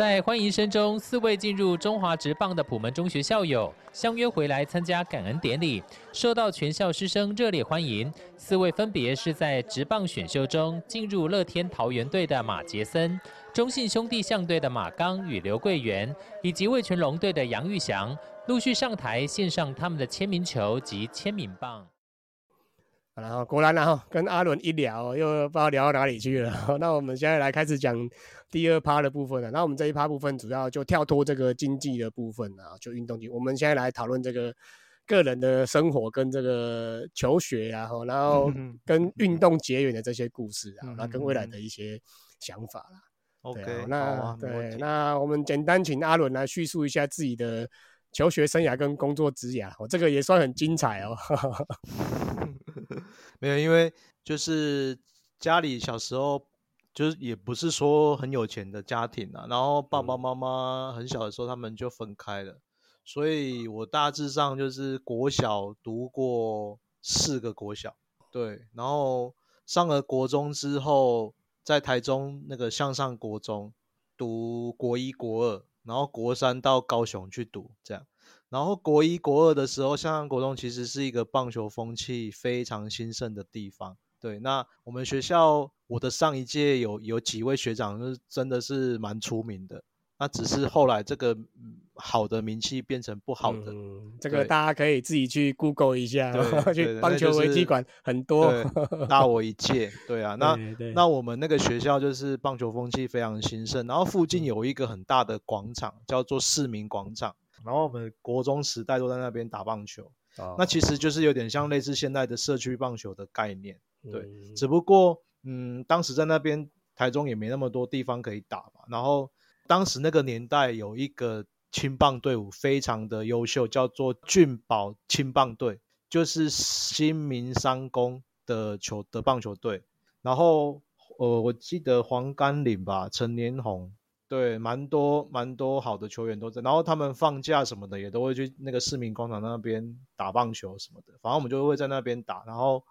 在欢迎声中，四位进入中华职棒的普门中学校友相约回来参加感恩典礼，受到全校师生热烈欢迎。四位分别是在职棒选秀中进入乐天桃园队的马杰森、中信兄弟象队的马刚与刘桂元，以及魏全龙队的杨玉祥，陆续上台献上他们的签名球及签名棒。然后果然，然后跟阿伦一聊，又不知道聊到哪里去了。那我们现在来开始讲第二趴的部分了。那我们这一趴部分主要就跳脱这个经济的部分啊，就运动经。我们现在来讨论这个个人的生活跟这个求学啊，然后跟运动结缘的这些故事啊，那跟未来的一些想法啦。OK，那对，那我们简单请阿伦来叙述一下自己的求学生涯跟工作职涯。哦，这个也算很精彩哦。没有，因为就是家里小时候就是也不是说很有钱的家庭啊，然后爸爸妈妈很小的时候他们就分开了，所以我大致上就是国小读过四个国小，对，然后上了国中之后，在台中那个向上国中读国一国二，然后国三到高雄去读这样。然后国一、国二的时候，香港国中其实是一个棒球风气非常兴盛的地方。对，那我们学校我的上一届有有几位学长，是真的是蛮出名的。那只是后来这个好的名气变成不好的，这个大家可以自己去 Google 一下，去棒球危机馆很多，大我一届。对啊，那那我们那个学校就是棒球风气非常兴盛，然后附近有一个很大的广场，叫做市民广场。然后我们国中时代都在那边打棒球，那其实就是有点像类似现在的社区棒球的概念，对。只不过，嗯，当时在那边台中也没那么多地方可以打嘛。然后当时那个年代有一个青棒队伍非常的优秀，叫做俊宝青棒队，就是新民商工的球的棒球队。然后，呃，我记得黄甘岭吧，陈年红。对，蛮多蛮多好的球员都在，然后他们放假什么的也都会去那个市民广场那边打棒球什么的，反正我们就会在那边打，然后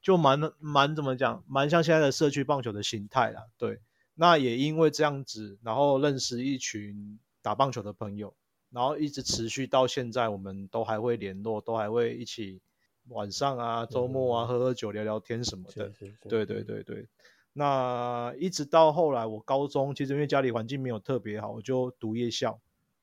就蛮蛮怎么讲，蛮像现在的社区棒球的形态啦。对，那也因为这样子，然后认识一群打棒球的朋友，然后一直持续到现在，我们都还会联络，都还会一起晚上啊、周末啊喝喝酒、聊聊天什么的。对对对对。那一直到后来，我高中其实因为家里环境没有特别好，我就读夜校，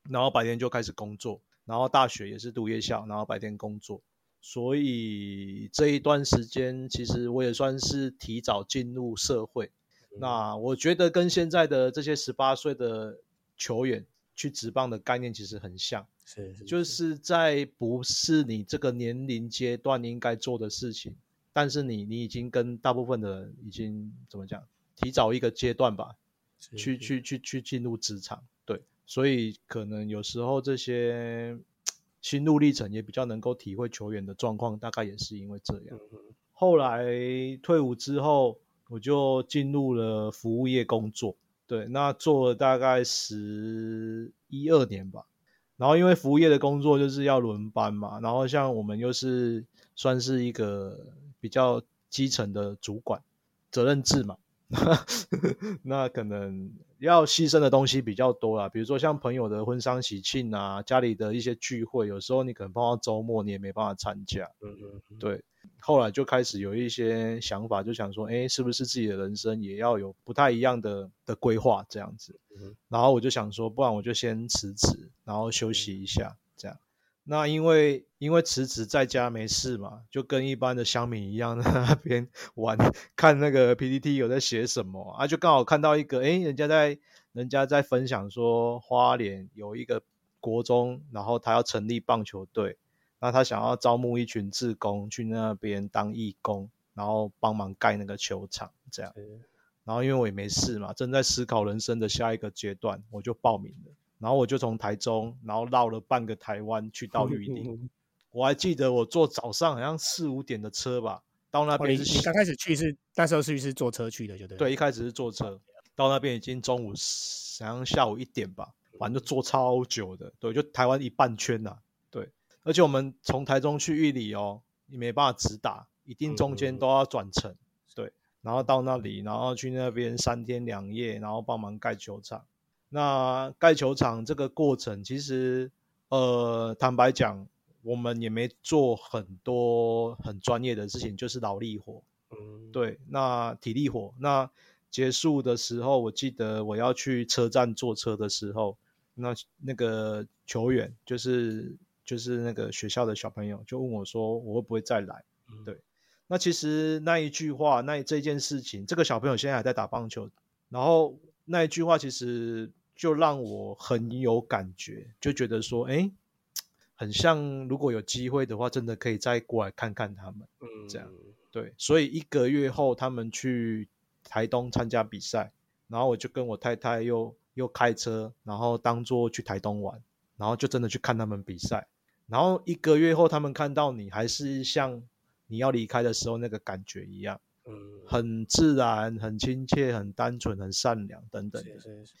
然后白天就开始工作，然后大学也是读夜校，然后白天工作，所以这一段时间其实我也算是提早进入社会。那我觉得跟现在的这些十八岁的球员去职棒的概念其实很像，是就是在不是你这个年龄阶段应该做的事情。但是你你已经跟大部分的人已经怎么讲，提早一个阶段吧，去去去去进入职场，对，所以可能有时候这些心路历程也比较能够体会球员的状况，大概也是因为这样。后来退伍之后，我就进入了服务业工作，对，那做了大概十一二年吧。然后因为服务业的工作就是要轮班嘛，然后像我们又是算是一个。比较基层的主管责任制嘛，那可能要牺牲的东西比较多啦，比如说像朋友的婚丧喜庆啊，家里的一些聚会，有时候你可能碰到周末你也没办法参加。嗯嗯，对。后来就开始有一些想法，就想说，哎，是不是自己的人生也要有不太一样的的规划这样子？然后我就想说，不然我就先辞职，然后休息一下。那因为因为辞职在家没事嘛，就跟一般的乡民一样，在那边玩，看那个 PPT 有在写什么啊，就刚好看到一个，哎，人家在人家在分享说花莲有一个国中，然后他要成立棒球队，那他想要招募一群志工去那边当义工，然后帮忙盖那个球场这样，然后因为我也没事嘛，正在思考人生的下一个阶段，我就报名了。然后我就从台中，然后绕了半个台湾去到玉林。我还记得我坐早上好像四五点的车吧，到那边是。你刚开始去是那时候是是坐车去的，就对。对，一开始是坐车，到那边已经中午，好像下午一点吧，反正就坐超久的。对，就台湾一半圈呐。对，而且我们从台中去玉里哦，你没办法直达，一定中间都要转乘。对，然后到那里，然后去那边三天两夜，然后帮忙盖球场。那盖球场这个过程，其实呃，坦白讲，我们也没做很多很专业的事情，就是劳力活。嗯，对，那体力活。那结束的时候，我记得我要去车站坐车的时候，那那个球员就是就是那个学校的小朋友，就问我说，我会不会再来？嗯对，那其实那一句话，那这件事情，这个小朋友现在还在打棒球，然后那一句话其实就让我很有感觉，就觉得说，哎，很像如果有机会的话，真的可以再过来看看他们。嗯，这样对，所以一个月后他们去台东参加比赛，然后我就跟我太太又又开车，然后当做去台东玩，然后就真的去看他们比赛。然后一个月后，他们看到你还是像你要离开的时候那个感觉一样，嗯，很自然、很亲切、很单纯、很善良等等的。是是是，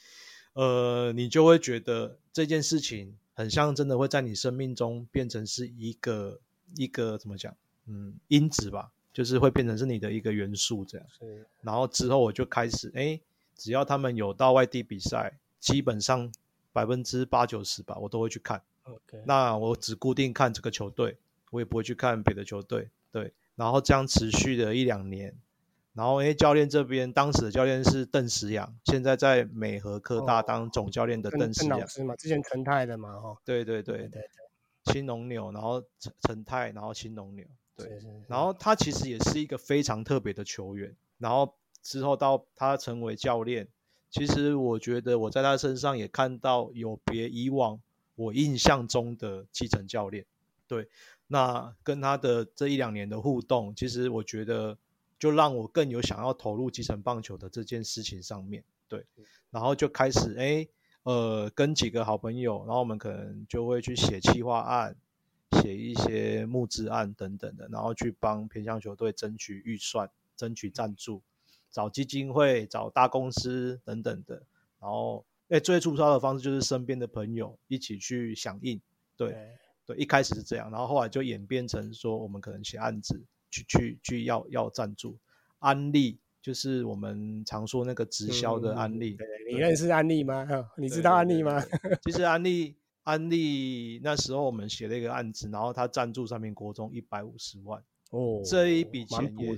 呃，你就会觉得这件事情很像真的会在你生命中变成是一个一个怎么讲，嗯，因子吧，就是会变成是你的一个元素这样。是然后之后我就开始，哎，只要他们有到外地比赛，基本上百分之八九十吧，我都会去看。OK，那我只固定看这个球队，我也不会去看别的球队。对，然后这样持续了一两年。然后，哎，教练这边当时的教练是邓石阳，现在在美和科大哦当总教练的邓邓石阳。邓老师嘛，之前陈泰的嘛，哈，对对对，对对青龙牛，然后陈陈泰，然后青龙牛。对，对，是是，然后他其实也是一个非常特别的球员。然后之后到他成为教练，其实我觉得我在他身上也看到有别以往我印象中的基层教练。对，那跟他的这一两年的互动，其实我觉得就让我更有想要投入基层棒球的这件事情上面。对，然后就开始哎，呃，跟几个好朋友，然后我们可能就会去写企划案，写一些募资案等等的，然后去帮偏向球队争取预算、争取赞助，找基金会、找大公司等等的。然后，哎，最粗糙的方式就是身边的朋友一起去响应。对对，一开始是这样，然后后来就演变成说，我们可能写案子，去去去要要赞助，安利就是我们常说那个直销的安利。你认识安利吗？哈你你知道安利吗？？其实安利安利那时候我们写了一个案子，然后他赞助上面国中一百五十万，哦，这一笔钱也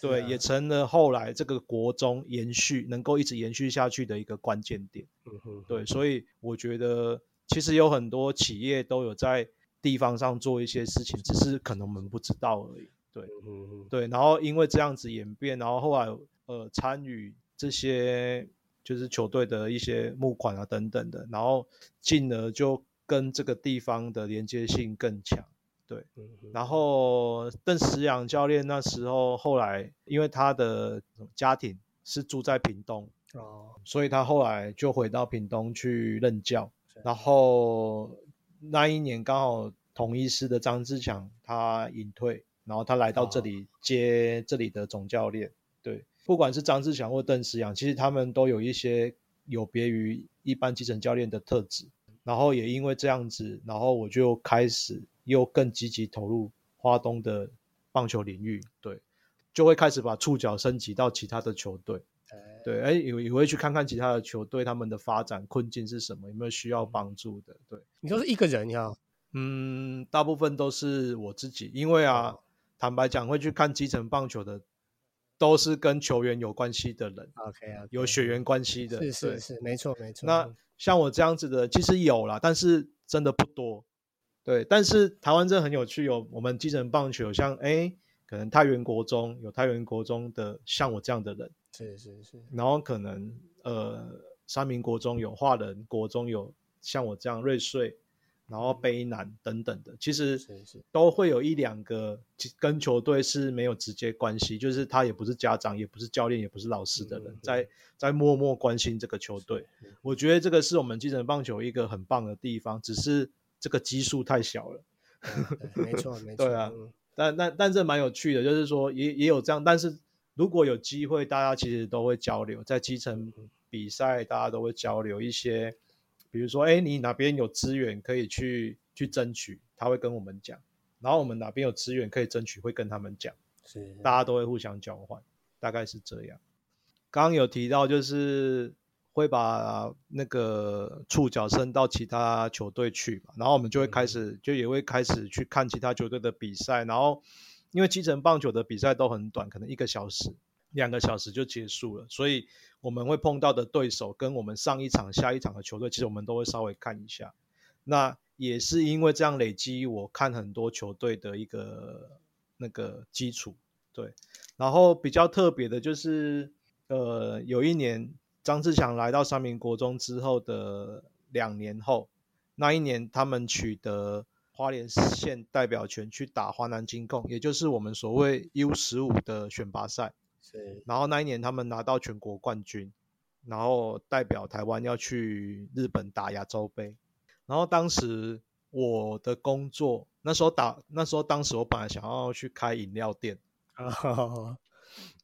对，啊也成了后来这个国中延续能够一直延续下去的一个关键点。嗯哼对，所以我觉得其实有很多企业都有在地方上做一些事情，只是可能我们不知道而已。对嗯哼哼对，然后因为这样子演变，然后后来呃参与这些就是球队的一些募款啊等等的，然后进而就跟这个地方的连接性更强。对，嗯然后邓石阳教练那时候后来因为他的家庭是住在屏东，哦，所以他后来就回到屏东去任教。然后那一年刚好统一师的张志强他隐退，然后他来到这里接这里的总教练。对，不管是张志强或邓石阳，其实他们都有一些有别于一般基层教练的特质。然后也因为这样子，然后我就开始又更积极投入花东的棒球领域。对，就会开始把触角升级到其他的球队。哎对，哎，也也会去看看其他的球队他们的发展困境是什么，有没有需要帮助的。对，你说是一个人呀？嗯，大部分都是我自己，因为啊，哦坦白讲，会去看基层棒球的，都是跟球员有关系的人，OK 啊，有血缘关系的。是是是，没错没错。那像我这样子的，其实有啦，但是真的不多。对，但是台湾真的很有趣，有我们基层棒球，像哎，可能太原国中有太原国中的像我这样的人，是是是，然后可能呃三民国中有华人，国中有像我这样瑞穗，然后卑南等等的，其实都会有一两个其跟球队是没有直接关系，就是他也不是家长，也不是教练，也不是老师的人，嗯在在默默关心这个球队。我觉得这个是我们基层棒球一个很棒的地方，只是这个基数太小了。对没错没错。对啊嗯但但但这蛮有趣的，就是说也也有这样，但是如果有机会，大家其实都会交流，在基层比赛，大家都会交流一些，比如说，哎，你哪边有资源可以去去争取，他会跟我们讲，然后我们哪边有资源可以争取，会跟他们讲，是。大家都会互相交换，大概是这样。刚刚有提到就是会把那个触角伸到其他球队去嘛，然后我们就会开始，就也会开始去看其他球队的比赛，然后因为基层棒球的比赛都很短，可能一个小时、两个小时就结束了，所以我们会碰到的对手跟我们上一场、下一场的球队，其实我们都会稍微看一下。那也是因为这样累积，我看很多球队的一个那个基础，对。然后比较特别的就是，呃，有一年张志强来到三明国中之后的两年后，那一年他们取得花莲县代表权去打华南金控，也就是我们所谓 U 十五的选拔赛。是。然后那一年他们拿到全国冠军，然后代表台湾要去日本打亚洲杯。然后当时我的工作，那时候打，那时候当时我本来想要去开饮料店。啊，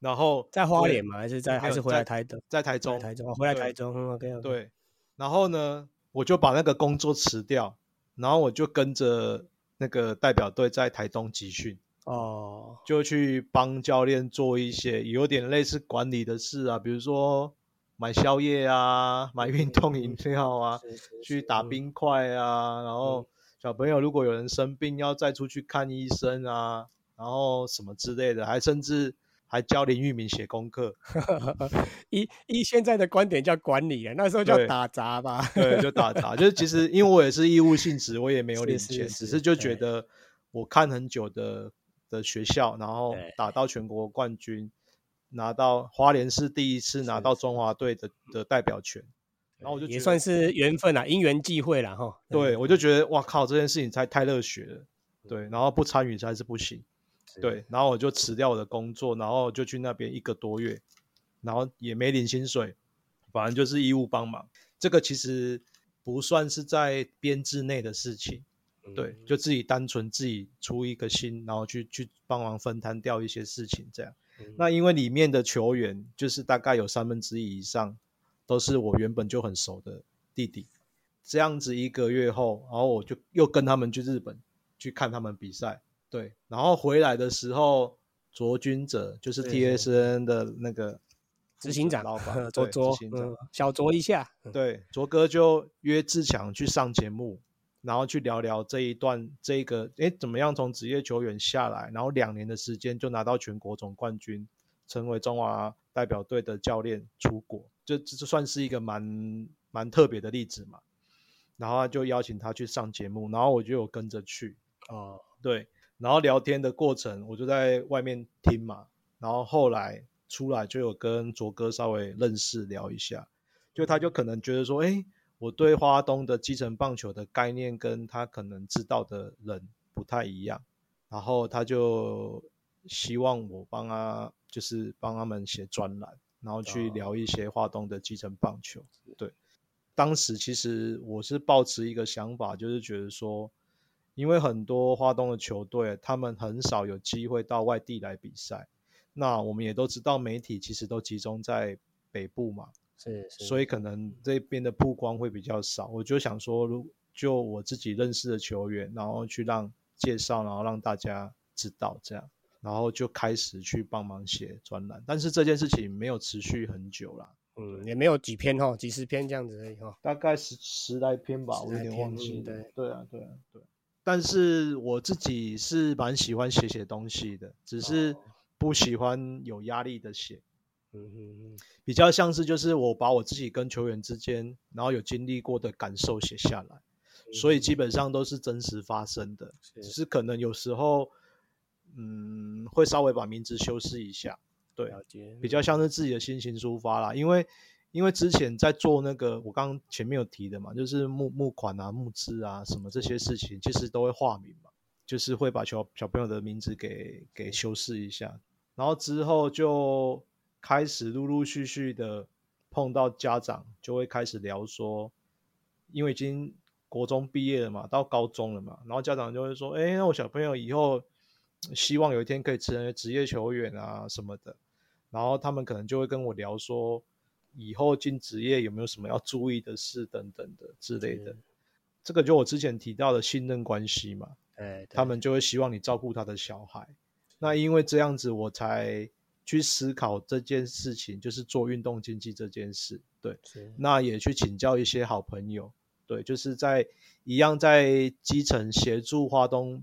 然后在花莲吗？还是在还是回来台的？在台中，台中回来台中。对。然后呢，我就把那个工作辞掉，然后我就跟着那个代表队在台东集训。哦，就去帮教练做一些有点类似管理的事啊，比如说买宵夜啊，买运动饮料啊，去打冰块啊，然后小朋友如果有人生病要再出去看医生啊。然后什么之类的，还甚至还教林玉明写功课。以以现在的观点叫管理啊，那时候叫打杂吧。对，就打杂。就是其实因为我也是义务性质，我也没有领钱，只是就觉得我看很久的的学校，然后打到全国冠军，拿到花莲市第一次拿到中华队的的代表权，然后我就也算是缘分啦，因缘际会啦哈。对，我就觉得哇靠，这件事情太太热血了。对，然后不参与才是不行。对，然后我就辞掉我的工作，然后就去那边一个多月，然后也没领薪水，反正就是义务帮忙。这个其实不算是在编制内的事情，对，就自己单纯自己出一个心，然后去去帮忙分摊掉一些事情这样。那因为里面的球员就是大概有三分之一以上都是我原本就很熟的弟弟，这样子一个月后，然后我就又跟他们去日本去看他们比赛。对，然后回来的时候，卓君者就是 TSN 的那个执行长老板，卓卓，小卓一下。对，卓哥就约志强去上节目，然后去聊聊这一段，这个哎怎么样从职业球员下来，然后两年的时间就拿到全国总冠军，成为中华代表队的教练出国，这这算是一个蛮蛮特别的例子嘛。然后就邀请他去上节目，然后我就有跟着去。哦，对。然后聊天的过程，我就在外面听嘛。然后后来出来就有跟卓哥稍微认识聊一下，就他就可能觉得说，哎，我对花东的基层棒球的概念跟他可能知道的人不太一样，然后他就希望我帮他，就是帮他们写专栏，然后去聊一些花东的基层棒球。对，当时其实我是抱持一个想法，就是觉得说。因为很多花东的球队，他们很少有机会到外地来比赛。那我们也都知道，媒体其实都集中在北部嘛，是，所以可能这边的曝光会比较少。我就想说，如就我自己认识的球员，然后去让介绍，然后让大家知道这样，然后就开始去帮忙写专栏。但是这件事情没有持续很久啦，嗯，也没有几篇哈，几十篇这样子而已哈，大概十十来篇吧，我有点忘记。对，对啊，对啊，对。但是我自己是蛮喜欢写写东西的，只是不喜欢有压力的写。嗯嗯嗯，比较像是就是我把我自己跟球员之间，然后有经历过的感受写下来，所以基本上都是真实发生的，只是可能有时候，嗯，会稍微把名字修饰一下，对，比较像是自己的心情抒发啦，因为。因为之前在做那个，我刚刚前面有提的嘛，就是募募款啊、募资啊什么这些事情，其实都会化名嘛，就是会把小小朋友的名字给给修饰一下，然后之后就开始陆陆续续的碰到家长，就会开始聊说，因为已经国中毕业了嘛，到高中了嘛，然后家长就会说，哎，那我小朋友以后希望有一天可以成为职业球员啊什么的，然后他们可能就会跟我聊说。以后进职业有没有什么要注意的事等等的之类的？这个就我之前提到的信任关系嘛。哎，他们就会希望你照顾他的小孩。那因为这样子，我才去思考这件事情，就是做运动经济这件事。对，那也去请教一些好朋友，对，就是在一样在基层协助华东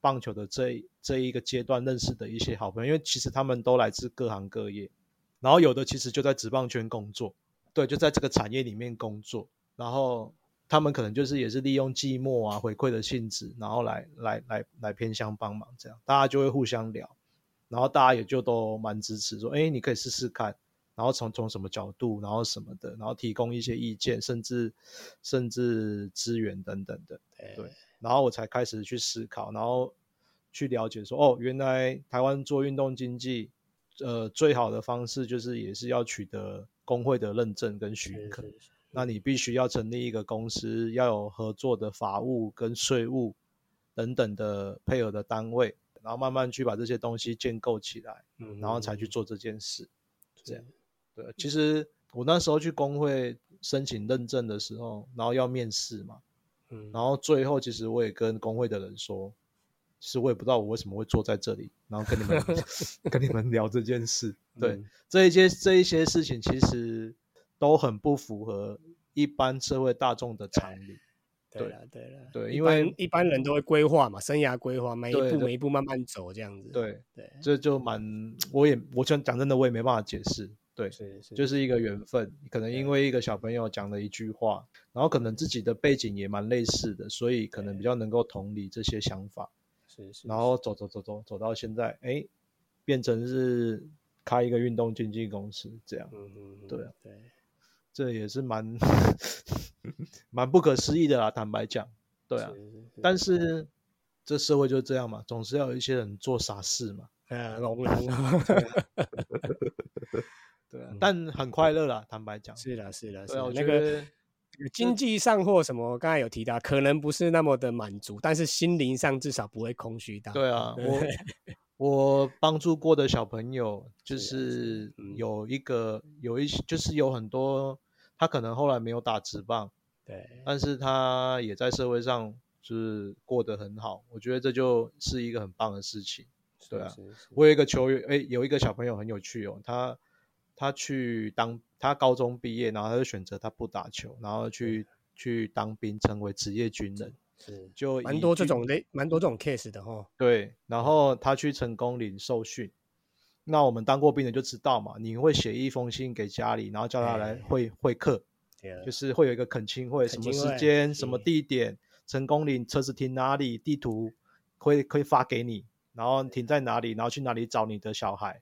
棒球的这这一个阶段认识的一些好朋友，因为其实他们都来自各行各业，然后有的其实就在职棒圈工作，对，就在这个产业里面工作，然后他们可能就是也是利用寂寞啊回馈的性质，然后来来来来偏向帮忙，这样大家就会互相聊，然后大家也就都蛮支持，说，哎，你可以试试看。然后从从什么角度，然后什么的，然后提供一些意见，甚至甚至资源等等的，对。然后我才开始去思考，然后去了解说，哦，原来台湾做运动经济，呃，最好的方式就是也是要取得工会的认证跟许可。那你必须要成立一个公司，要有合作的法务跟税务等等的配合的单位，然后慢慢去把这些东西建构起来，嗯，然后才去做这件事，这样。对，其实我那时候去工会申请认证的时候，然后要面试嘛，嗯，然后最后其实我也跟工会的人说，其实我也不知道我为什么会坐在这里，然后跟你们 跟你们聊这件事。对，这一些这一些事情其实都很不符合一般社会大众的常理。对了，对了，对，因为一般人都会规划嘛，生涯规划，每一步每一步慢慢走这样子。对对，这就蛮，我也我讲讲真的，我也没办法解释。对，就是一个缘分，可能因为一个小朋友讲了一句话，然后可能自己的背景也蛮类似的，所以可能比较能够同理这些想法。是是。然后走走走走走到现在，哎，变成是开一个运动经纪公司这样。嗯嗯。对啊。对。这也是蛮 蛮不可思议的啦，坦白讲。对啊。但是这社会就这样嘛，总是要有一些人做傻事嘛。哎，龙人。对啊，但很快乐啦，坦白讲。是的，是的，是的。那个经济上或什么，刚才有提到，可能不是那么的满足，但是心灵上至少不会空虚到。对啊，我 我帮助过的小朋友，就是有一个有一些，就是有很多，他可能后来没有打直棒，对，但是他也在社会上就是过得很好。我觉得这就是一个很棒的事情。对啊，我有一个球员，哎，有一个小朋友很有趣哦，他。他去当，他高中毕业，然后他就选择他不打球，然后去去当兵，成为职业军人。是，就蛮多这种类，蛮多这种 case 的哈。对，然后他去成功领受训。那我们当过兵的就知道嘛，你会写一封信给家里，然后叫他来会会客，就是会有一个恳亲会，什么时间、什么地点，成功岭车子停哪里，地图会可以发给你，然后停在哪里，然后去哪里找你的小孩，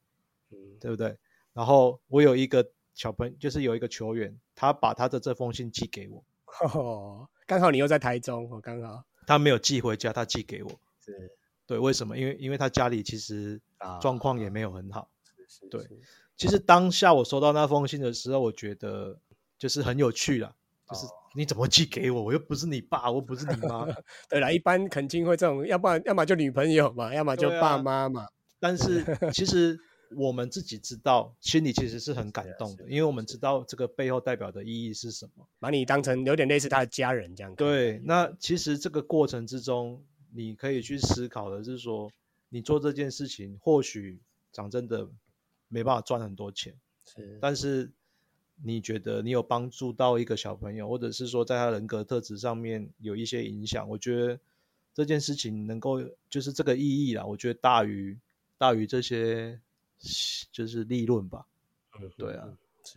嗯，对不对？然后我有一个小朋友，就是有一个球员，他把他的这封信寄给我。哦，刚好你又在台中，我刚好。他没有寄回家，他寄给我。是。对，为什么？因为因为他家里其实状况也没有很好。对。其实当下我收到那封信的时候，我觉得就是很有趣了。就是你怎么寄给我？我又不是你爸，我不是你妈。对啦，一般肯定会这种，要不然要么就女朋友嘛，要么就爸妈嘛。但是 其实。我们自己知道，心里其实是很感动的，因为我们知道这个背后代表的意义是什么，把你当成有点类似他的家人这样。对，那其实这个过程之中，你可以去思考的是说，你做这件事情，或许讲真的没办法赚很多钱，是，但是你觉得你有帮助到一个小朋友，或者是说在他人格特质上面有一些影响，我觉得这件事情能够就是这个意义啦，我觉得大于大于这些。就是利润吧，嗯，对啊，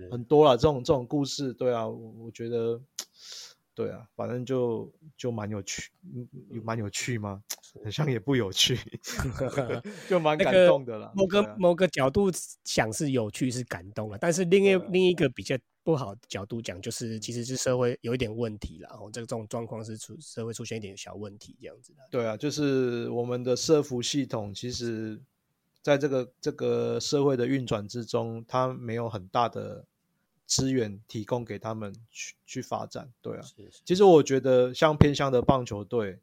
很多啦，这种这种故事，对啊，我觉得，对啊，反正就就蛮有趣，嗯，蛮有趣吗？好像也不有趣 就蛮感动的啦。某个某个角度想是有趣是感动了，但是另一另一个比较不好角度讲，就是其实是社会有一点问题了，然后这个这种状况是出社会出现一点小问题这样子的。对啊，就是我们的社服系统其实。在这个这个社会的运转之中，它没有很大的资源提供给他们去去发展，对啊。其实我觉得，像偏向的棒球队，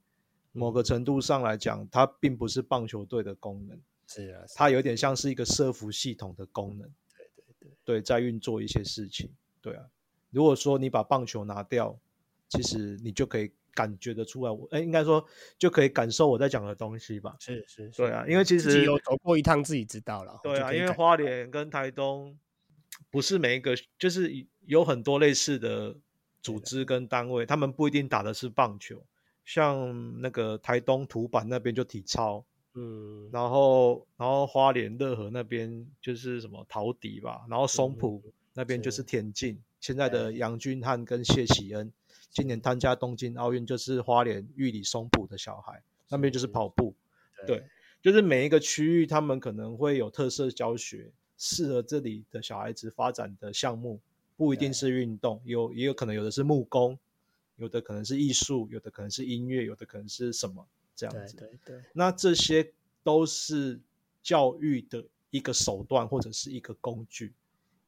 某个程度上来讲，它并不是棒球队的功能，是啊，它有点像是一个社服系统的功能，对对对，对，在运作一些事情，对啊。如果说你把棒球拿掉，其实你就可以感觉得出来，我哎，应该说就可以感受我在讲的东西吧。是是，对啊，因为其实有走过一趟，自己知道了。对啊，因为花莲跟台东不是每一个，就是有很多类似的组织跟单位，他们不一定打的是棒球，像那个台东土板那边就体操，嗯，然。后然后花莲乐和那边就是什么陶笛吧，然后松浦那边就是田径，现在的。杨君汉跟谢喜恩。今年参加东京奥运就是花莲玉里松浦的小孩，那边就是跑步，对，就是每一个区域他们可能会有特色教学，适合这里的小孩子发展的项目，不一定是运动，有也有可能有的是木工，有的可能是艺术，有的可能是音乐，有的可能是什么这样子，对对，那这些都是教育的一个手段或者是一个工具，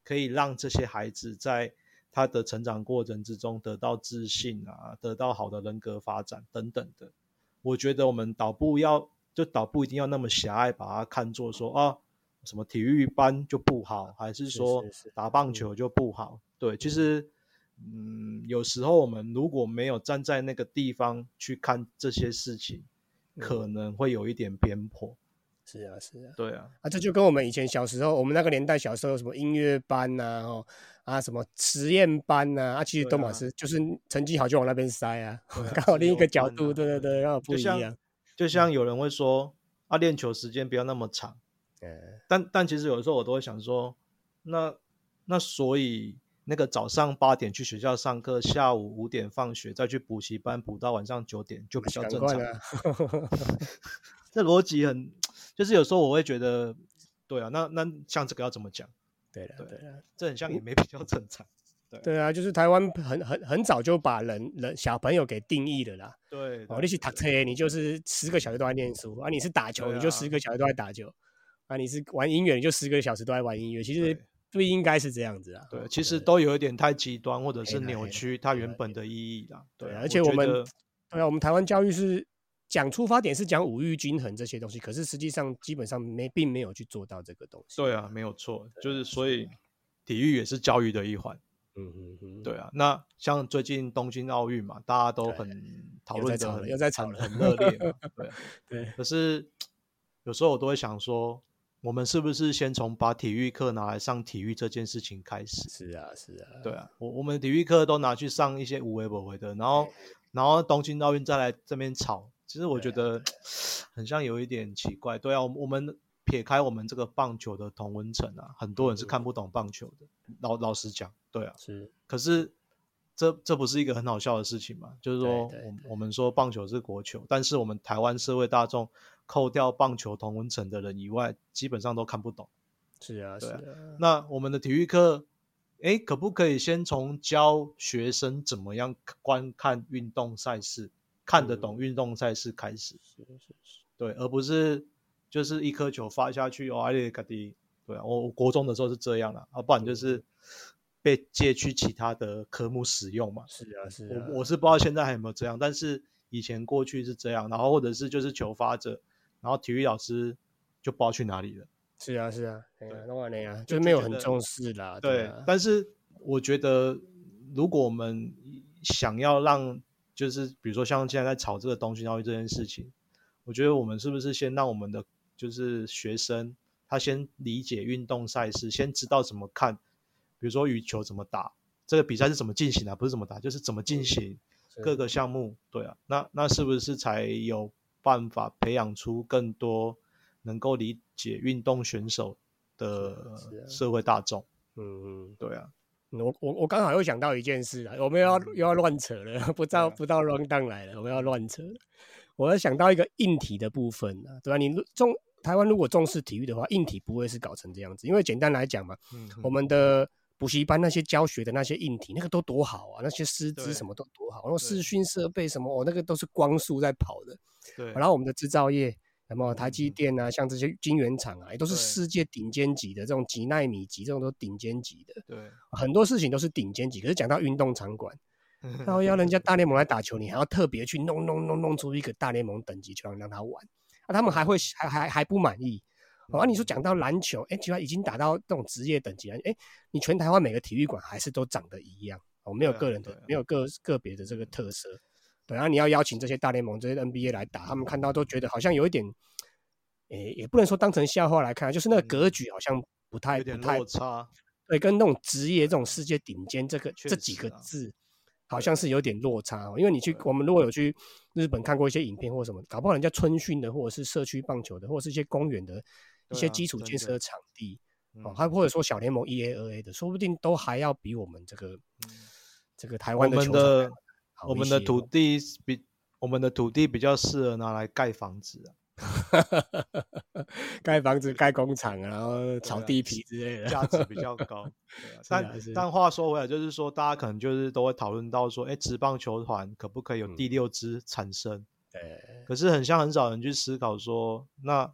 可以让这些孩子在。他的成长过程之中得到自信啊，得到好的人格发展等等的，我觉得我们导部要就导部一定要那么狭隘，把它看作说啊，什么体育班就不好，还是说打棒球就不好？对，其实嗯，有时候我们如果没有站在那个地方去看这些事情，可能会有一点偏颇。是啊，是啊，对啊，啊，这就跟我们以前小时候，我们那个年代小时候什么音乐班呐，哦。啊，什么实验班呐？啊，其实都嘛是就是成绩好就往那边塞啊。刚好另一个角度，对对对，然后不一样。就像有人会说，啊，练球时间不要那么长。但但其实有的时候我都会想说，那那所以那个早上八点去学校上课，下午五点放学，再去补习班补到晚上九点，就比较正常。这逻辑很，就是有时候我会觉得，对啊，那那像这个要怎么讲？对的，对的，这很像也没比较正常。对对啊，就是台湾很很很早就把人人小朋友给定义了啦。对，哦，你去打车，你就是十个小时都在念书啊；你是打球，你就十个小时都在打球啊；你是玩音乐，你就十个小时都在玩音乐。其实不应该是这样子啊。对，其实都有一点太极端，或者是扭曲它原本的意义啦。对，而且我们对啊，我们台湾教育是讲出发点是讲五育均衡这些东西，可是实际上基本上没并没有去做到这个东西。对啊，没有错，就是所以。体育也是教育的一环，嗯嗯嗯，对啊。那像最近东京奥运嘛，大家都很讨论的，又在吵很热烈，对对。可是有时候我都会想说，我们是不是先从把体育课拿来上体育这件事情开始？是啊是啊，对啊。我我们体育课都拿去上一些无为不为的，然后然后东京奥运再来这边吵，其实我觉得很像有一点奇怪。对啊，我们。撇开我们这个棒球的同温层啊，很多人是看不懂棒球的。老老实讲，对啊，是。可是这这不是一个很好笑的事情嘛？就是说，我我们说棒球是国球，但是我们台湾社会大众扣掉棒球同文层的人以外，基本上都看不懂。是啊，是啊。那我们的体育课，哎，可不可以先从教学生怎么样观看运动赛事，看得懂运动赛事开始？是是是。对，而不是。就是一颗球发下去，哦，阿里卡迪，对啊，我国中的时候是这样的，啊，不然就是被借去其他的科目使用嘛。是啊，是啊。我我是不知道现在还有没有这样，但是以前过去是这样，然后或者是就是球发着，然后体育老师就不知道去哪里了。是啊，是啊，对，那完了呀，就是没有很重视啦。对，但是我觉得，如果我们想要让，就是比如说像现在在炒这个东西教育这件事情，我觉得我们是不是先让我们的就是学生，他先理解运动赛事，先知道怎么看，比如说羽球怎么打，这个比赛是怎么进行的，不是怎么打，就是怎么进行各个项目。对啊，那那是不是才有办法培养出更多能够理解运动选手的社会大众？嗯嗯，对啊。我我我刚好又想到一件事啊，我们要又要乱扯了，不到不到 round down 来了，我们要乱扯。我要想到一个硬体的部分啊，对吧？你重台湾如果重视体育的话，硬体不会是搞成这样子。因为简单来讲嘛，我们的补习班那些教学的那些硬体，那个都多好啊，那些师资什么都多好，然后视讯设备什么，哦，那个都是光速在跑的。对。然后我们的制造业，什么台积电啊，像这些晶圆厂啊，也都是世界顶尖级的，这种几纳米级，这种都顶尖级的。对。很多事情都是顶尖级，可是讲到运动场馆。然后要人家大联盟来打球，你还要特别去弄弄弄弄出一个大联盟等级球场让他玩，啊，他们还会还还还不满意。啊，你说讲到篮球，哎，居然已经打到这种职业等级了，哎，你全台湾每个体育馆还是都长得一样，哦，没有个人的，没有个个别的这个特色，对啊，你要邀请这些大联盟这些 NBA 来打，他们看到都觉得好像有一点，诶，也不能说当成笑话来看，就是那个格局好像不太不太差。对，跟那种职业这种世界顶尖这个确这几个字，好像是有点落差哦。因为你去，我们如果有去日本看过一些影片或什么，搞不好人家春训的，或者是社区棒球的，或者是一些公园的一些基础建设场地哦嗯，还或者说小联盟 E A、二 A 的，说不定都还要比我们这个这个台我湾的球场我们的土地比我们的土地比较适合拿来盖房子啊，盖房子、盖工厂啊，然后炒啊地皮之类的，价值比较高。啊 是啊但但话说回来，就是说大家可能就是都会讨论到说，哎，职棒球团可不可以有嗯第六支产生？对，可是很像很少人去思考说，那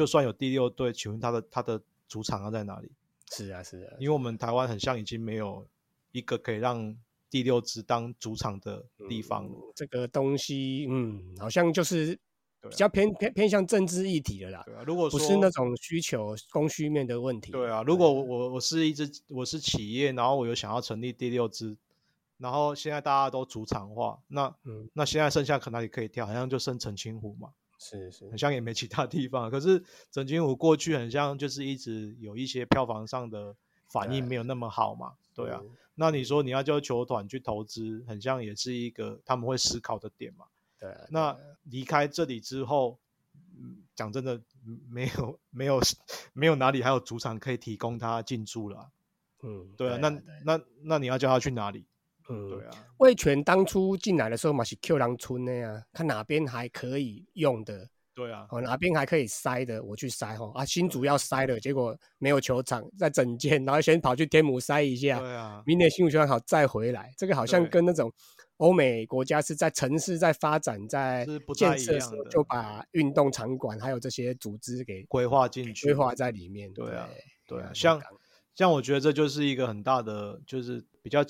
就算有第六队，请问他的他的主场要在哪里？是啊是啊，因为我们台湾很像已经没有一个可以让第六支当主场的地方了。嗯这个东西，嗯，好像就是比较偏偏偏向政治议题了啦，对啊，如果不是那种需求供需面的问题。对啊，如果我我我是一支我是企业，然后我有想要成立第六支，然后现在大家都主场化，那嗯，那现在剩下可哪里可以跳？好像就剩澄清湖嘛，是是很，像也没其他地方。可是曾经我过去很像就是一直有一些票房上的反应没有那么好嘛，对啊。嗯那你说你要叫球团去投资，很像也是一个他们会思考的点嘛。对啊，那离开这里之后，嗯，讲真的，嗯没有没有没有哪里还有主场可以提供他进驻了啊、嗯，对啊，那那那你要叫他去哪里？嗯，对啊，魏权当初进来的时候嘛是 Q 狼村的呀，看哪边还可以用的，对啊，哦，哪边还可以塞的，我去塞哦。啊，新主要塞了，结果没有球场，在整间，然后先跑去天母塞一下，对啊，明年新武球场好再回来，这个好像跟那种欧美国家是在城市在发展、在建设时候就把运动场馆还有这些组织给规划进去，规划在里面。对啊对啊。像像我觉得这就是一个很大的，就是比较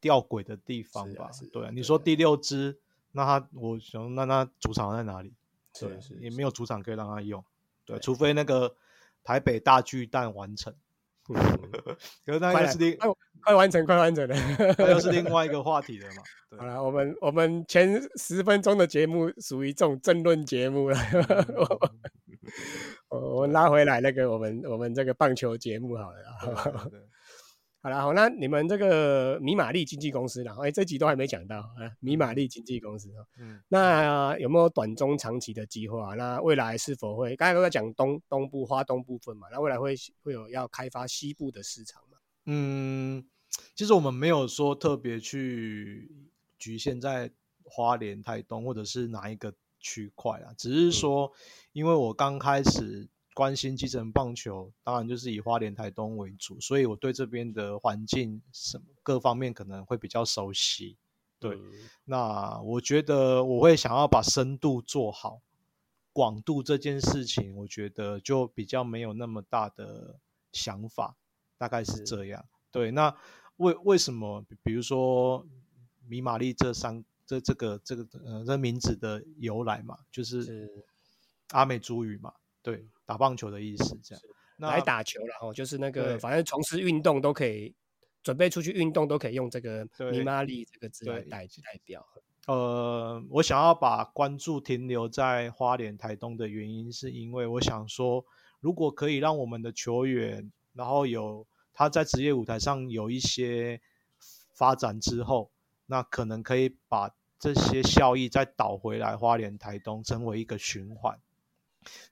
吊诡的地方吧。是啊是对啊，你说第六支，那他我想那他主场在哪里？是对也没有主场可以让他用。对，除非那个台北大巨蛋完成，嗯可是那快来又是另快快完成，快完成了。那又是另外一 个话题了嘛。对好，了，我们我们前十分钟的节目属于这种争论节目了。我我们拉回来那个我们我们这个棒球节目好了好啦，好，那你们这个米玛丽经纪公司啦，哎，这集都还没讲到啊，米玛丽经纪公司哦，嗯，那有没有短中长期的计划？那未来是否会？刚才都在讲东东部花东部分嘛，那未来会会有要开发西部的市场嘛？嗯，其实我们没有说特别去局限在花莲、台东或者是哪一个区块啊，只是说，因为我刚开始关心基层棒球，当然就是以花莲、台东为主，所以我对这边的环境什么各方面可能会比较熟悉。对，嗯那我觉得我会想要把深度做好，广度这件事情，我觉得就比较没有那么大的想法，大概是是这样。对，那为为什么？比比如说米玛丽这三这这个这个呃这名字的由来嘛，就是是阿美族语嘛，对，打棒球的意思这样。那来打球了哦，就是那个反正从事运动都可以，准备出去运动都可以用这个对米玛丽这个字来对代代表。呃，我想要把关注停留在花莲、台东的原因，是因为我想说，如果可以让我们的球员，然后有他在职业舞台上有一些发展之后，那可能可以把这些效益再导回来花莲、台东，成为一个循环。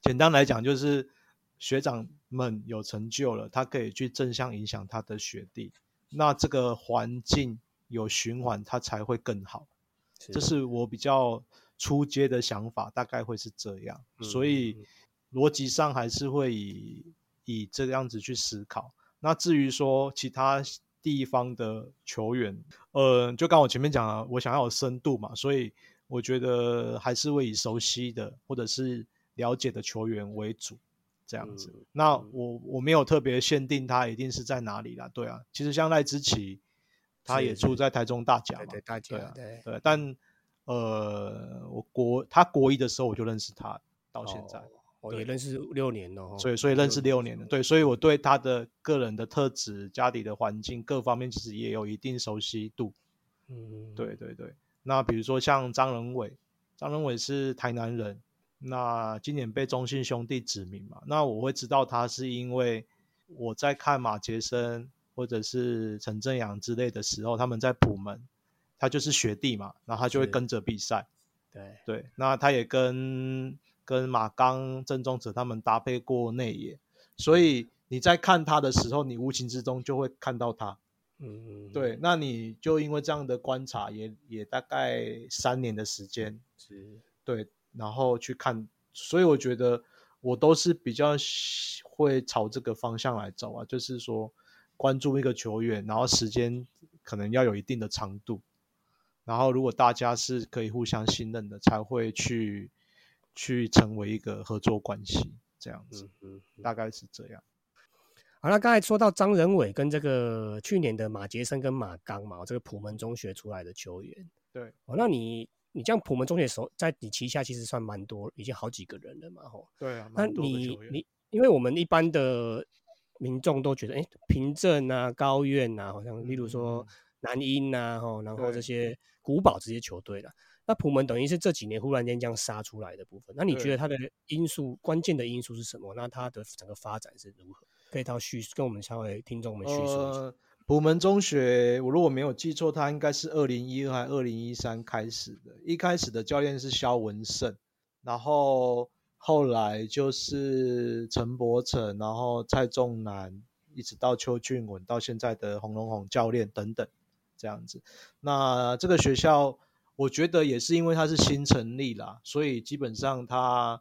简单来讲，就是学长们有成就了，他可以去正向影响他的学弟，那这个环境有循环，他才会更好。这是我比较出街的想法，大概会是这样，所以嗯逻辑上还是会以以这个样子去思考。那至于说其他地方的球员，呃，就刚我前面讲了，我想要有深度嘛，所以我觉得还是会以熟悉的或者是了解的球员为主，这样子。嗯那我我没有特别限定他一定是在哪里啦，对啊，其实像赖之奇，他也住在台中大甲嘛，对对，大甲对啊对对，但呃，我国他国一的时候我就认识他，到现在，哦我对也认识六年了哦，所以所以认识六年了，对，所以我对他的个人的特质、家里的环境各方面其实也有一定熟悉度，嗯，对对对。那比如说像张仁伟，张仁伟是台南人，那今年被中信兄弟指名嘛，那我会知道他是因为我在看马杰森或者是陈正阳之类的时候，他们在普门，他就是学弟嘛，然后他就会跟着比赛。对，对，那他也跟跟马刚、郑宗哲他们搭配过内野，所以你在看他的时候，你无形之中就会看到他。嗯嗯，对，那你就因为这样的观察也，也大概三年的时间，是，对，然后去看，所以我觉得我都是比较喜会朝这个方向来走啊，就是说关注一个球员，然后时间可能要有一定的长度，然后如果大家是可以互相信任的，才会去去成为一个合作关系，这样子，嗯嗯嗯。大概是这样。好，那刚才说到张仁伟跟这个去年的马杰森跟马刚嘛，这个普门中学出来的球员，对，哦，那你你这样普门中学手在你旗下其实算蛮多，已经好几个人了嘛，吼。对啊，那你你，因为我们一般的民众都觉得，哎，平镇啊、高院啊，好像例如说嗯南英啊，吼，然后这些古堡这些球队啦。那普门等于是这几年忽然间这样杀出来的部分，那你觉得它的因素关键的因素是什么？那它的整个发展是如何？可以到叙跟我们稍微听众们叙述一下。呃，普门中学，我如果没有记错，它应该是二零一二还二零一三开始的。一开始的教练是肖文胜，然后后来就是陈柏成，然后蔡仲南，一直到邱俊文，到现在的洪龙宏教练等等这样子。那这个学校，我觉得也是因为它是新成立啦，所以基本上它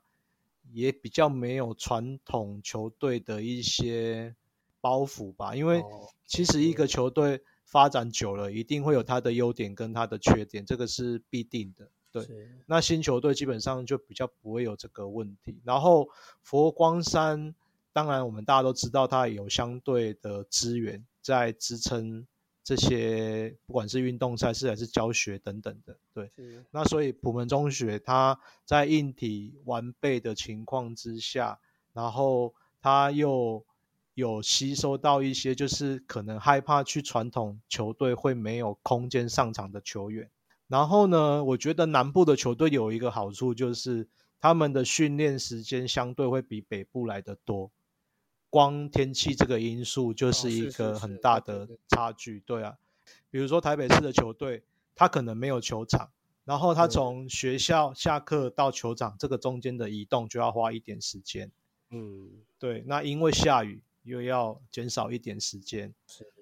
也比较没有传统球队的一些包袱吧，因为哦其实一个球队发展久了，一定会有它的优点跟它的缺点，这个是必定的。对，那新球队基本上就比较不会有这个问题。然后佛光山，当然我们大家都知道，它有相对的资源在支撑这些，不管是运动赛事还是教学等等的。对，那所以普门中学它在硬体完备的情况之下，然后它又有吸收到一些就是可能害怕去传统球队会没有空间上场的球员。然后呢，我觉得南部的球队有一个好处就是他们的训练时间相对会比北部来的多。光天气这个因素就是一个很大的差距，对啊。比如说台北市的球队，他可能没有球场，然后他从学校下课到球场这个中间的移动就要花一点时间。嗯对，那因为下雨又要减少一点时间，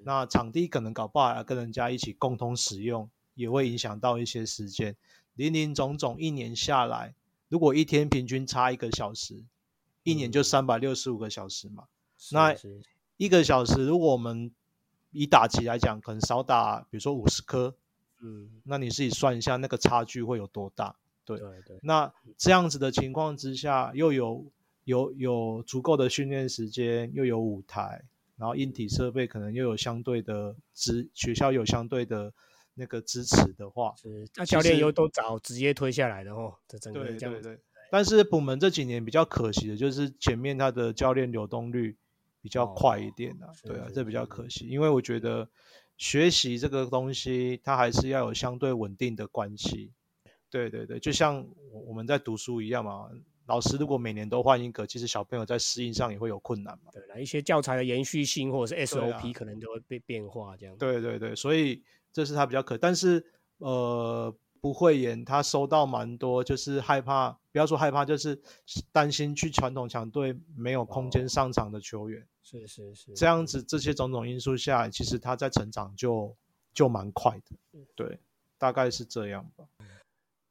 那场地可能搞不好还要跟人家一起共同使用，也会影响到一些时间。林林总总一年下来，如果一天平均差一个小时，一年就嗯三百六十五个小时嘛。那一个小时，如果我们以打击来讲，可能少打，比如说五十颗，嗯那你自己算一下，那个差距会有多大？对对对那这样子的情况之下，又有有有足够的训练时间，又有舞台，然后硬体设备可能又有相对的支，学校有相对的那个支持的话，是，那教练又都找直接推下来的哦，这整个对这样子对对。但是普门这几年比较可惜的就是前面他的教练流动率比较快一点啊，对啊，这比较可惜，因为我觉得学习这个东西，它还是要有相对稳定的关系。对对对，就像我我们在读书一样嘛，老师如果每年都换一个，其实小朋友在适应上也会有困难嘛。对啦，一些教材的延续性或者是 SOP 可能都会被变化这样。对对对，所以这是他比较可，但是呃，不会演他收到蛮多，就是害怕，不要说害怕，就是担心去传统强队没有空间哦上场的球员，是是是，这样子这些种种因素下来，其实他在成长就就蛮快的，嗯对，大概是这样吧。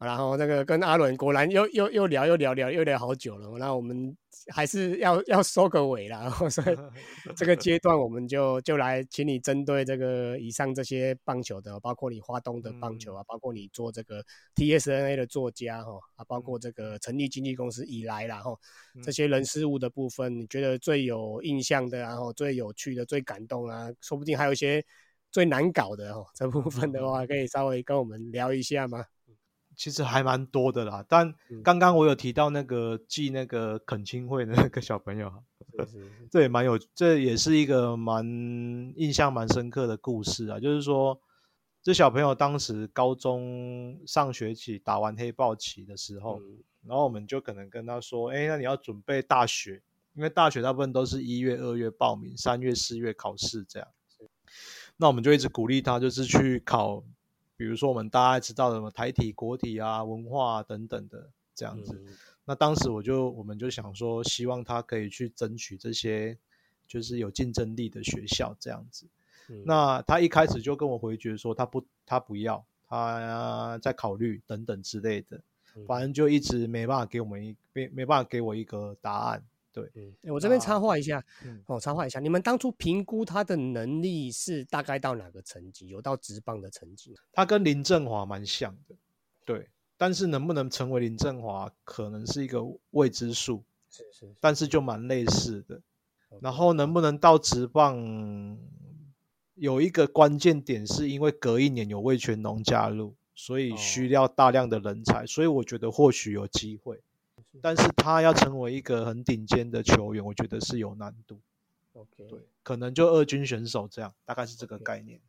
好然后那个跟阿伦果然又又又聊又聊聊又聊好久了，那我们还是要要收个尾了，然 后所以 这个阶段我们就就来请你针对这个以上这些棒球的，包括你花东的棒球啊，包括你做这个 TSNA 的作家哈啊，包括这个成立经纪公司以来啦哈，这些人事物的部分，你觉得最有印象的，然后最有趣的、最感动啊，说不定还有一些最难搞的哦，这部分的话 可以稍微跟我们聊一下吗？其实还蛮多的啦，但嗯刚刚我有提到那个记那个恳亲会的那个小朋友，是是是 这也蛮有，这也是一个蛮印象蛮深刻的故事啊。就是说，这小朋友当时高中上学期打完黑豹棋的时候，嗯然后我们就可能跟他说，哎，那你要准备大学，因为大学大部分都是一月、二月报名，三月、四月考试这样。那我们就一直鼓励他，就是去考，比如说我们大家知道的什么台体、国体啊、文化、啊、等等的这样子。嗯那当时我就我们就想说，希望他可以去争取这些就是有竞争力的学校这样子。嗯那他一开始就跟我回绝说他不他不要，他在考虑等等之类的，嗯反正就一直没办法给我们一没没办法给我一个答案。对，嗯，诶我这边插那话一下，嗯，哦，插话一下，你们当初评估他的能力是大概到哪个层级？有到职棒的层级吗？他跟林振华蛮像的，对，但是能不能成为林振华，可能是一个未知数，是是，但是就蛮类似的。然后能不能到职棒，有一个关键点是因为隔一年有魏全龙加入，所以需哦要大量的人才，所以我觉得或许有机会。但是他要成为一个很顶尖的球员，我觉得是有难度。OK，对，可能就二军选手这样，大概是这个概念。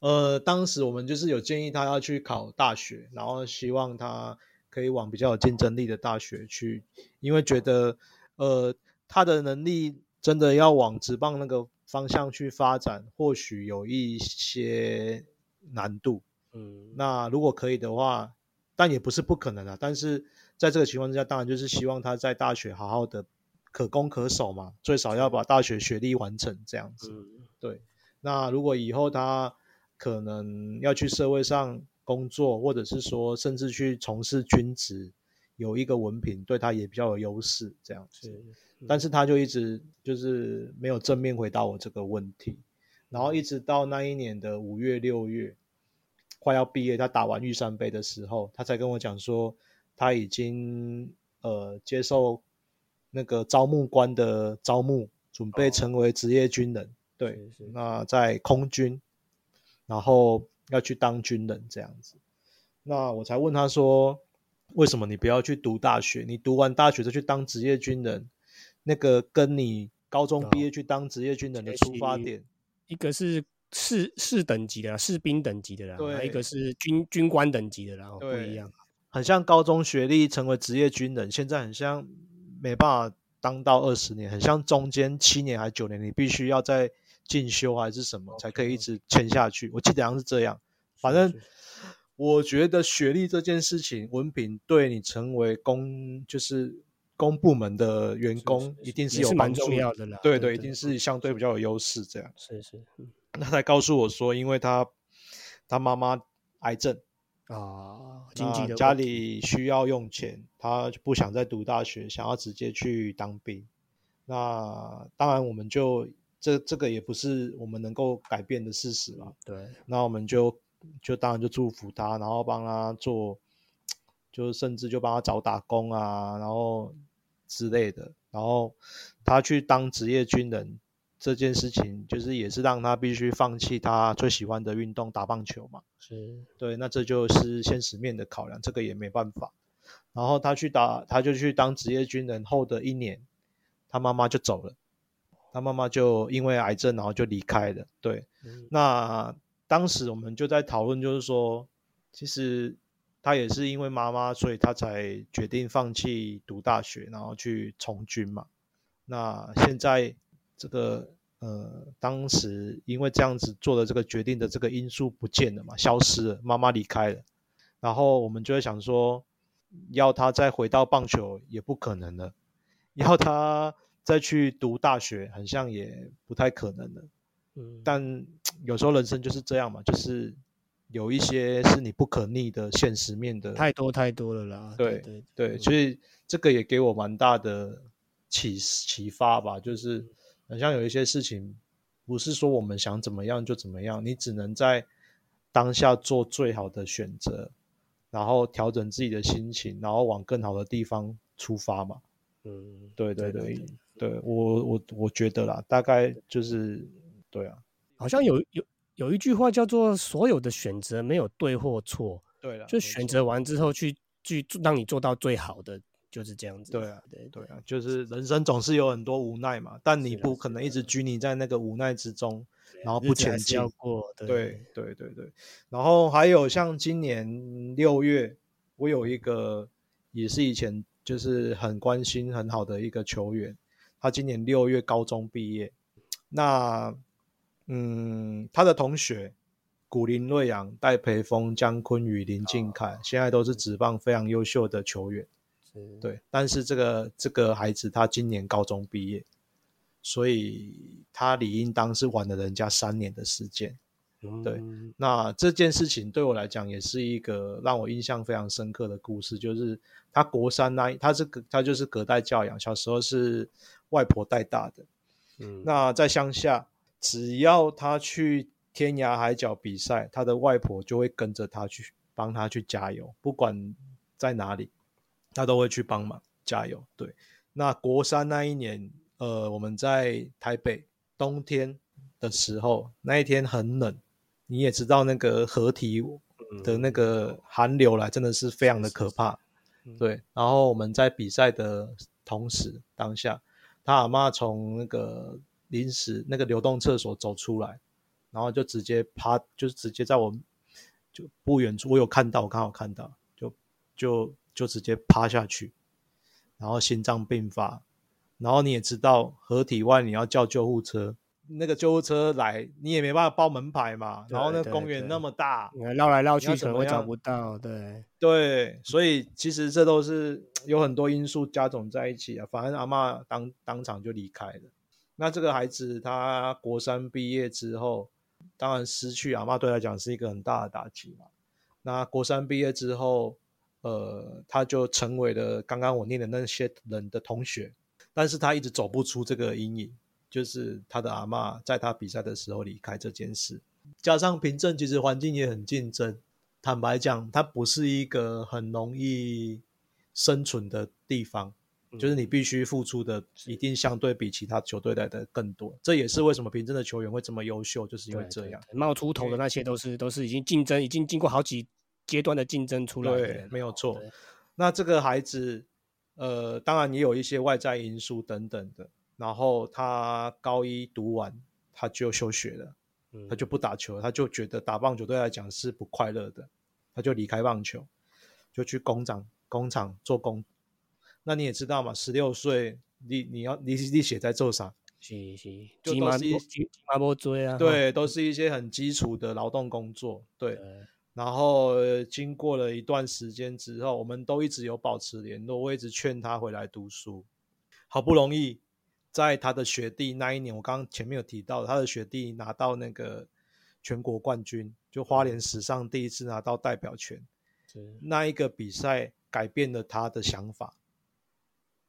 呃，当时我们就是有建议他要去考大学，然后希望他可以往比较有竞争力的大学去，因为觉得呃他的能力真的要往职棒那个方向去发展，或许有一些难度。嗯，那如果可以的话，但也不是不可能啊。但是在这个情况之下，当然就是希望他在大学好好的可攻可守嘛，最少要把大学学历完成这样子。嗯对，那如果以后他可能要去社会上工作，或者是说甚至去从事军职，有一个文凭，对他也比较有优势这样子。是，但是他就一直就是没有正面回答我这个问题，然后一直到那一年的五月六月，快要毕业，他打完玉山杯的时候，他才跟我讲说他已经呃接受那个招募官的招募，准备哦成为职业军人。对是是，那在空军，然后要去当军人这样子。那我才问他说，为什么你不要去读大学？你读完大学再去当职业军人，那个跟你高中毕业去当职业军人的出发点，一个是士士等级的啦，士兵等级的啦，还有一个是军军官等级的啦，哦不一样。很像高中学历成为职业军人，现在很像没办法当到二十年，很像中间七年还九年，你必须要在进修还是什么才可以一直签下去。我记得好像是这样。反正是是 我觉得学历这件事情，文凭对你成为公就是公部门的员工，一定是有帮助重要的啦。对对，一定是相对比较有优势这样。是是那他才告诉我说，因为他他妈妈癌症，啊，经济那家里需要用钱，他不想再读大学，想要直接去当兵。那当然，我们就这这个也不是我们能够改变的事实嘛。对那我们就就当然就祝福他，然后帮他做，就甚至就帮他找打工啊，然后之类的。然后他去当职业军人这件事情，就是也是让他必须放弃他最喜欢的运动打棒球嘛。是对，那这就是现实面的考量，这个也没办法。然后他去打，他就去当职业军人后的一年，他妈妈就走了，他妈妈就因为癌症，然后就离开了。对，嗯那当时我们就在讨论，就是说，其实他也是因为妈妈，所以他才决定放弃读大学，然后去从军嘛。那现在这个呃，当时因为这样子做的这个决定的这个因素不见了嘛，消失了，妈妈离开了，然后我们就会想说，要他再回到棒球也不可能了，要他再去读大学，好像也不太可能了。嗯，但 有时候人生就是这样嘛，就是有一些是你不可逆的现实面的，太多太多了啦。对对对对，所以这个也给我蛮大的启启发吧，就是好像有一些事情不是说我们想怎么样就怎么样，你只能在当下做最好的选择，然后调整自己的心情，然后往更好的地方出发嘛。嗯，对对对对，对我我我觉得啦，大概就是对啊，好像有有有一句话叫做“所有的选择没有对或错”，对了，就选择完之后去去做让你做到最好的就是这样子。对啊，对对啊，就是人生总是有很多无奈嘛，但你不可能一直拘泥在那个无奈之中，然后不前进。过。对对对对，然后还有像今年六月，我有一个也是以前就是很关心很好的一个球员，他今年六月高中毕业，那嗯，他的同学古林瑞阳、戴培峰、姜坤宇、林敬凯，现在都是职棒非常优秀的球员。是，对，但是这个这个孩子他今年高中毕业，所以他理应当是晚了人家三年的时间。对嗯那这件事情对我来讲也是一个让我印象非常深刻的故事，就是他国三那一他是隔他就是隔代教养，小时候是外婆带大的。嗯，那在乡下，只要他去天涯海角比赛，他的外婆就会跟着他去帮他去加油，不管在哪里，他都会去帮忙加油。对，那国三那一年，呃，我们在台北冬天的时候，那一天很冷，你也知道那个河堤的那个寒流来，真的是非常的可怕。嗯对，然后我们在比赛的同时当下，他阿妈从那个临时那个流动厕所走出来，然后就直接趴，就是直接在我就不远处，我有看到，我刚好看到，就就就直接趴下去，然后心脏病发，然后你也知道合体外你要叫救护车，那个救护车来你也没办法报门牌嘛，然后那公园那么大，你绕来绕去你要可能会找不到。对，对，所以其实这都是 有很多因素加总在一起啊。反正阿嬷当当场就离开了。那这个孩子他国三毕业之后，当然失去阿嬷对他来讲是一个很大的打击嘛。那国三毕业之后，呃，他就成为了刚刚我念的那些人的同学，但是他一直走不出这个阴影，就是他的阿嬷在他比赛的时候离开这件事。加上平镇其实环境也很竞争，坦白讲，它不是一个很容易生存的地方，就是你必须付出的一定相对比其他球队来的更多。这也是为什么平镇的球员会这么优秀，就是因为这样。对冒出头的那些都是都是已经竞争，已经经过好几阶段的竞争出来的对，没有错。那这个孩子，呃，当然也有一些外在因素等等的。然后他高一读完，他就休学了。嗯他就不打球，他就觉得打棒球对他来讲是不快乐的，他就离开棒球，就去工厂工厂做工。那你也知道嘛，十六岁，你你要你你写在做啥？是是，就都是一鸡妈波追啊，对，都是一些很基础的劳动工作。对，对，然后呃经过了一段时间之后，我们都一直有保持联络，我一直劝他回来读书。好不容易在他的学弟那一年，我刚刚前面有提到，他的学弟拿到那个全国冠军，就花莲史上第一次拿到代表权。那一个比赛改变了他的想法，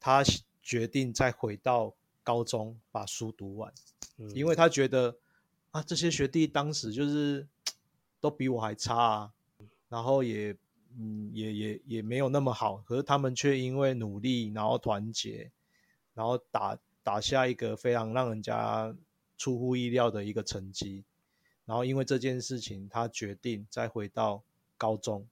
他决定再回到高中把书读完。嗯因为他觉得啊，这些学弟当时就是都比我还差啊，然后也嗯也也也没有那么好，可是他们却因为努力，然后团结，然后打打下一个非常让人家出乎意料的一个成绩，然后因为这件事情，他决定再回到高中，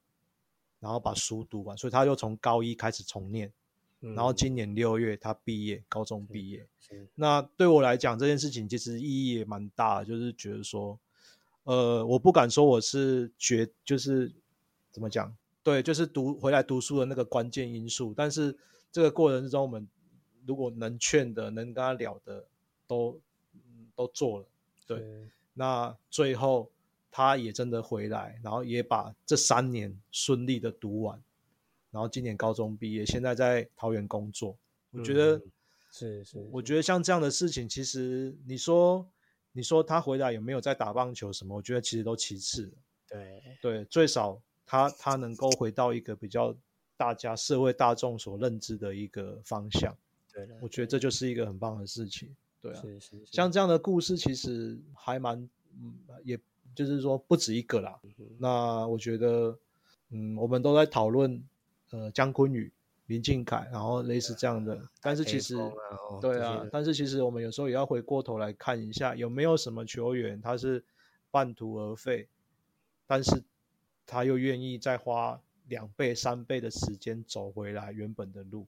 然后把书读完，所以他又从高一开始重念，然后。嗯今年六月他毕业，高中毕业。那对我来讲，这件事情其实意义也蛮大的，就是觉得说，呃，我不敢说我是绝，就是怎么讲，对，就是读回来读书的那个关键因素，但是这个过程之中，我们如果能劝的、能跟他聊的，都、嗯、都做了，对，那最后他也真的回来，然后也把这三年顺利的读完，然后今年高中毕业，现在在桃园工作，我觉得。嗯是是，我觉得像这样的事情，其实你说你说他回来有没有在打棒球什么？我觉得其实都其次。对对，最少他他能够回到一个比较大家社会大众所认知的一个方向，对了，我觉得这就是一个很棒的事情。对啊，是是是像这样的故事其实还蛮，嗯，也就是说不止一个啦。那我觉得，嗯，我们都在讨论，呃，姜昆宇、林敬凯，然后类似这样的，但是其实。对啊，但是其实我们有时候也要回过头来看一下，有没有什么球员他是半途而废，但是他又愿意再花两倍、三倍的时间走回来原本的路。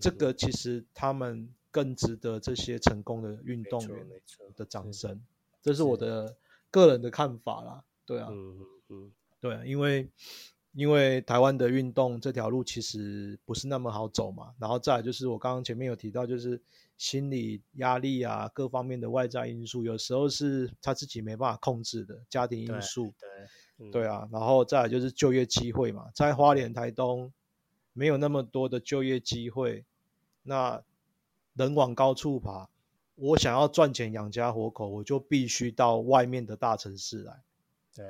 这个其实他们更值得这些成功的运动员的掌声，这是我的个人的看法啦。对啊，嗯嗯嗯，对啊，因为因为台湾的运动这条路其实不是那么好走嘛，然后再来就是我刚刚前面有提到，就是心理压力啊，各方面的外在因素，有时候是他自己没办法控制的，家庭因素，对嗯。对啊，然后再来就是就业机会嘛，在花莲、台东没有那么多的就业机会，那人往高处爬，我想要赚钱养家活口，我就必须到外面的大城市来，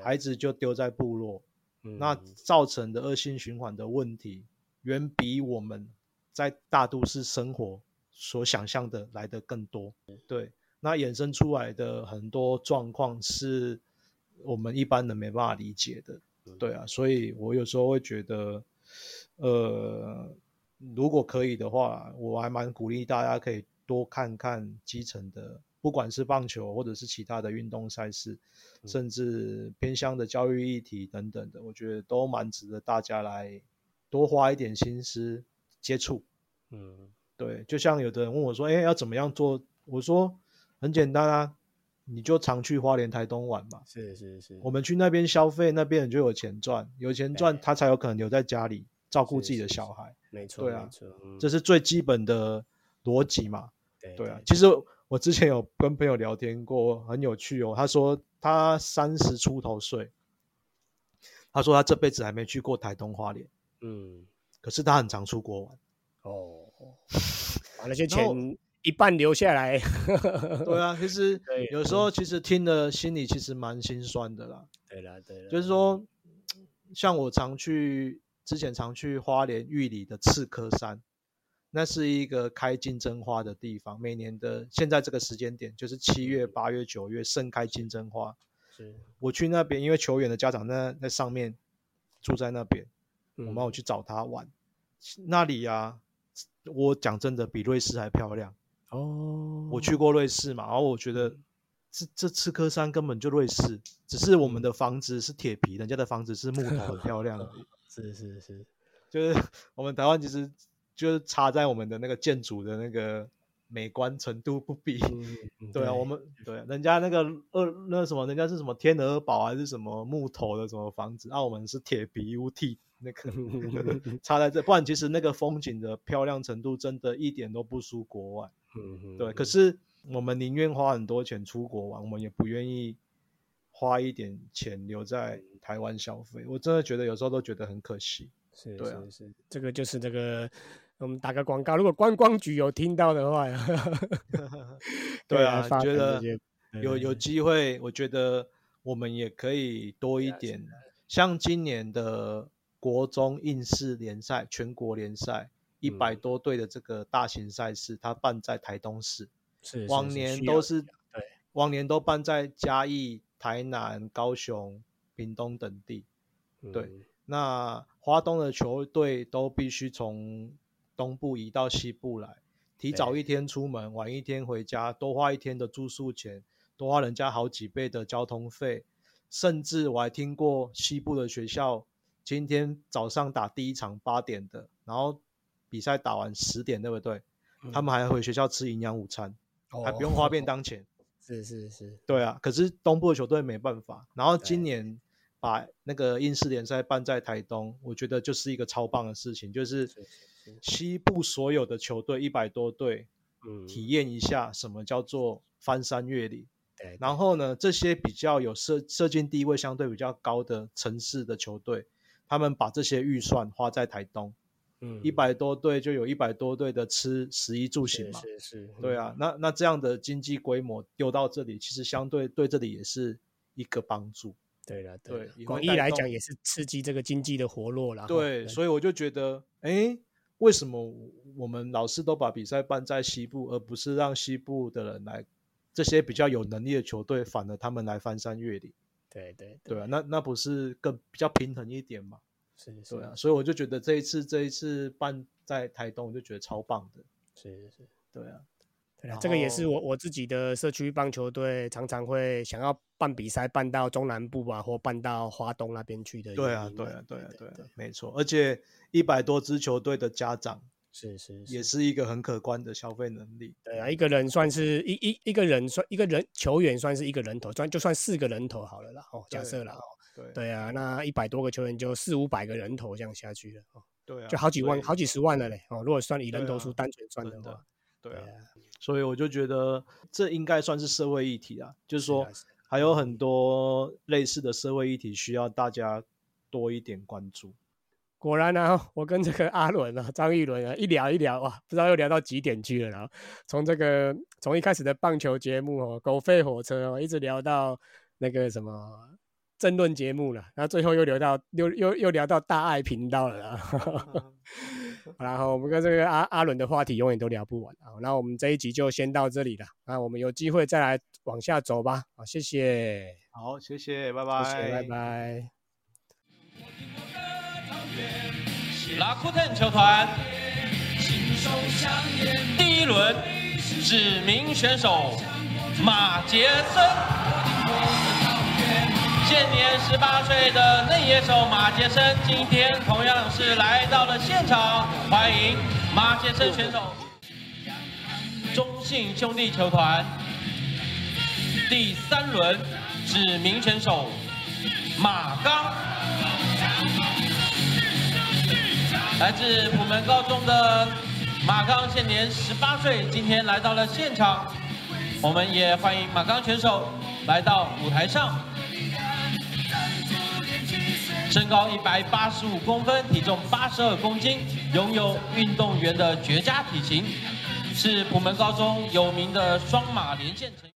孩子就丢在部落，嗯那造成的恶性循环的问题，远比我们在大都市生活所想象的来的更多。对，那衍生出来的很多状况是我们一般人没办法理解的。对啊，所以我有时候会觉得，呃，如果可以的话，我还蛮鼓励大家可以多看看基层的，不管是棒球或者是其他的运动赛事，甚至偏向的教育议题等等的，我觉得都蛮值得大家来多花一点心思接触。嗯对，就像有的人问我说：“哎，要怎么样做？”我说：“很简单啊，你就常去花莲、台东玩嘛。是是是，我们去那边消费，那边人就有钱赚，有钱赚，他才有可能留在家里照顾自己的是是小孩。没错对啊没错，嗯这是最基本的逻辑嘛。对对啊，其实我之前有跟朋友聊天过，很有趣哦。他说他三十出头岁，他说他这辈子还没去过台东花莲，嗯可是他很常出国玩。哦，把那些 钱一半留下来，对啊，其实 有时候其实听了心里其实蛮心酸的啦。对啦对啦，就是说，像我常去之前常去花莲玉里的赤科山，那是一个开金针花的地方。每年的现在这个时间点，就是七月、八月、九月盛开金针花。是我去那边，因为球员的家长在在上面住在那边，我嗯们有去找他玩。那里啊，我讲真的比瑞士还漂亮。哦，我去过瑞士嘛，然后我觉得这这赤科山根本就瑞士，只是我们的房子是铁皮，人家的房子是木头，很漂亮。是是是，就是我们台湾其实就是差在我们的那个建筑的那个美观程度不比。嗯对啊，我们对啊，人家那个二那什么，人家是什么天鹅堡还是什么木头的什么房子，那、我们是铁皮屋替那个 差在这，不然其实那个风景的漂亮程度真的一点都不输国外。嗯对，可是我们宁愿花很多钱出国玩，我们也不愿意花一点钱留在台湾消费。我真的觉得有时候都觉得很可惜。是对啊是是，这个就是这个。我们打个广告，如果观光局有听到的话，对啊，发觉得有有机会，我觉得我们也可以多一点，像今年的国中应试联赛、全国联赛一百嗯。多队的这个大型赛事，它办在台东市，是往年都是对。往年都办在嘉义、台南、高雄、屏东等地。对。嗯那华东的球队都必须从东部移到西部来，提早一天出门，晚一天回家，多花一天的住宿钱，多花人家好几倍的交通费，甚至我还听过西部的学校今天早上打第一场八点的，然后比赛打完十点，对不对？他们还回学校吃营养午餐，还不用花便哦当钱。是是是，对啊，可是东部的球队没办法。然后今年把那个英式联赛办在台东，我觉得就是一个超棒的事情，就是西部所有的球队一百多队嗯，体验一下什么叫做翻山越岭。对，然后呢，这些比较有社社经地位相对比较高的城市的球队，他们把这些预算花在台东，嗯一百多队就有一百多队的吃食衣住行是嘛。是是，对啊，那那这样的经济规模丢到这里，其实相对对这里也是一个帮助。对了，对广义来讲也是刺激这个经济的活络了。对，所以我就觉得，哎，为什么我们老是都把比赛办在西部，而不是让西部的人来，这些比较有能力的球队，反而他们来翻山越岭？对对对啊，那那不是更比较平衡一点嘛？是对啊，所以我就觉得这一次这一次办在台东，我就觉得超棒的。是是是。对啊，对啊，然这个也是我我自己的社区棒球队常常会想要办比赛，办到中南部啊，或办到华东那边去的。对啊，对啊，对啊，对啊对，没错。而且一百多支球队的家长是是也是一个很可观的消费能力。对啊，一个人算是一一一个人算一个人球员算是一个人头，算就算四个人头好了啦。哦，假设啦哦。对对啊，那一百多个球员就四五百个人头这样下去了哦。对啊，就好几万、好几十万了嘞哦。如果算以人头数单纯算的话，对啊，啊，所以我就觉得这应该算是社会议题啊，就是说还有很多类似的社会议题需要大家多一点关注。果然啊，我跟这个阿伦啊、张玉伦啊一聊一聊哇，不知道又聊到几点去了。然后从这个从一开始的棒球节目哦，狗吠火车哦，一直聊到那个什么争论节目了，然后最后又聊到又又又聊到大爱频道了啦。然后我们跟这个阿阿伦的话题永远都聊不完啊。那我们这一集就先到这里了，那我们有机会再来往下走吧。好，谢谢，好，谢谢，拜谢拜，谢，拜拜。拉库特球团第一轮指名选手马杰森，现年十八岁的内野手马杰森，今天同样是来到了现场，欢迎马杰森选手。中信兄弟球团第三轮指名选手马刚。来自普门高中的马刚，现年十八岁，今天来到了现场。我们也欢迎马刚选手来到舞台上。身高一百八十五公分，体重八十二公斤，拥有运动员的绝佳体型，是普门高中有名的双马连线成。